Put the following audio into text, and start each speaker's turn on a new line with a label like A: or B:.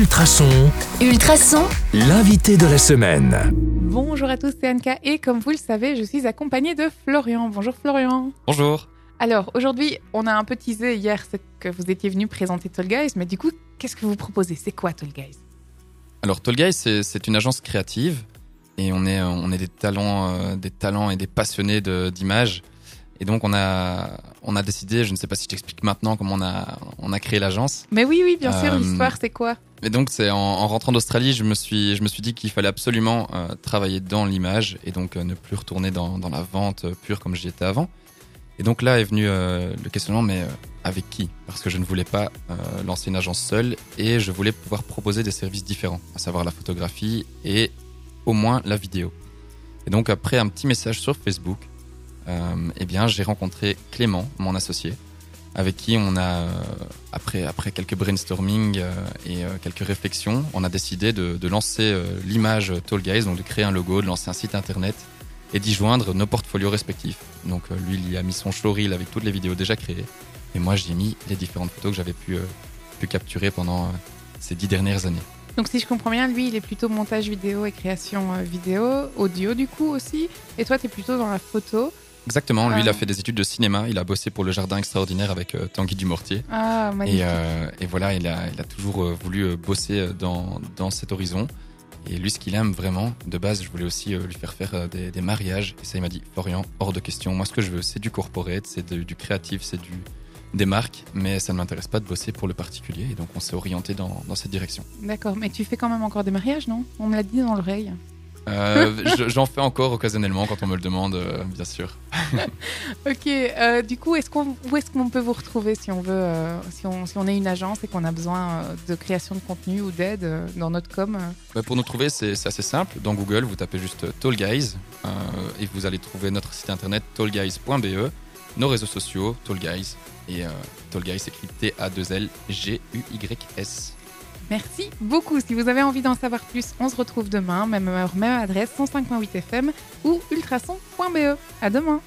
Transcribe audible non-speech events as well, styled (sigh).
A: Ultrason,
B: Ultrason,
A: l'invité de la semaine.
C: Bonjour à tous, c'est Anka et comme vous le savez, je suis accompagnée de Florian. Bonjour Florian.
D: Bonjour.
C: Alors aujourd'hui, on a un peu teasé hier c'est que vous étiez venu présenter Tall Guys, mais du coup, qu'est-ce que vous proposez? C'est quoi Tall Guys?
D: Alors Tall Guys, c'est une agence créative et on est, on est des, talents, euh, des talents et des passionnés de- d'images. Et donc on a, on a décidé, je ne sais pas si je t'explique maintenant comment on a, on a créé l'agence.
C: Mais oui, oui, bien sûr,
D: Euh,
C: l'histoire c'est quoi?
D: Et donc c'est en, en rentrant d'Australie, je me suis, je me suis dit qu'il fallait absolument euh, travailler dans l'image et donc euh, ne plus retourner dans, dans la vente euh, pure comme j'y étais avant. Et donc là est venu le questionnement, mais avec qui? Parce que je ne voulais pas lancer une agence seule et je voulais pouvoir proposer des services différents, à savoir la photographie et au moins la vidéo. Et donc après un petit message sur Facebook, eh bien j'ai rencontré Clément, mon associé, avec qui on a, euh, après, quelques brainstorming euh, et euh, quelques réflexions, on a décidé de, lancer l'image Tall Guys, donc de créer un logo, de lancer un site internet et d'y joindre nos portfolios respectifs. Donc lui, il y a mis son showreel avec toutes les vidéos déjà créées et moi j'y ai mis les différentes photos que j'avais pu, capturer pendant ces dix dernières années.
C: Donc si je comprends bien, lui, il est plutôt montage vidéo et création vidéo, audio du coup aussi, et toi, tu es plutôt dans la photo.
D: Exactement, lui il
C: Ah.
D: a fait des études de cinéma, il a bossé pour le Jardin Extraordinaire avec euh, Tanguy Dumortier.
C: Ah, magnifique.
D: Et, euh, et voilà, il a, il a toujours euh, voulu bosser dans, dans cet horizon. Et lui, ce qu'il aime vraiment, de base, je voulais aussi lui faire faire des, des mariages. Et ça, il m'a dit, Florian, hors de question. Moi, ce que je veux, c'est du corporate, c'est de- du créatif, c'est du des marques, mais ça ne m'intéresse pas de bosser pour le particulier. Et donc, on s'est orienté dans, dans cette direction.
C: D'accord, mais tu fais quand même encore des mariages, non? On me l'a dit dans l'oreille.
D: Euh, je- J'en fais encore occasionnellement quand on me le demande, euh, bien sûr. (laughs)
C: Ok, euh, du coup, est-ce qu'on, où est-ce qu'on peut vous retrouver si on veut, si, on, si on est une agence et qu'on a besoin de création de contenu ou d'aide dans notre com
D: Bah, pour nous trouver, c'est c'est assez simple. Dans Google, vous tapez juste Tall Guys et vous allez trouver notre site internet tallguys.be, nos réseaux sociaux, Tall Guys. Et euh, Tall Guys s'écrit T-A-2-L-G-U-Y-S.
C: Merci beaucoup. Si vous avez envie d'en savoir plus, on se retrouve demain, même heure, même adresse, 105.8 FM ou ultrason.be. À demain.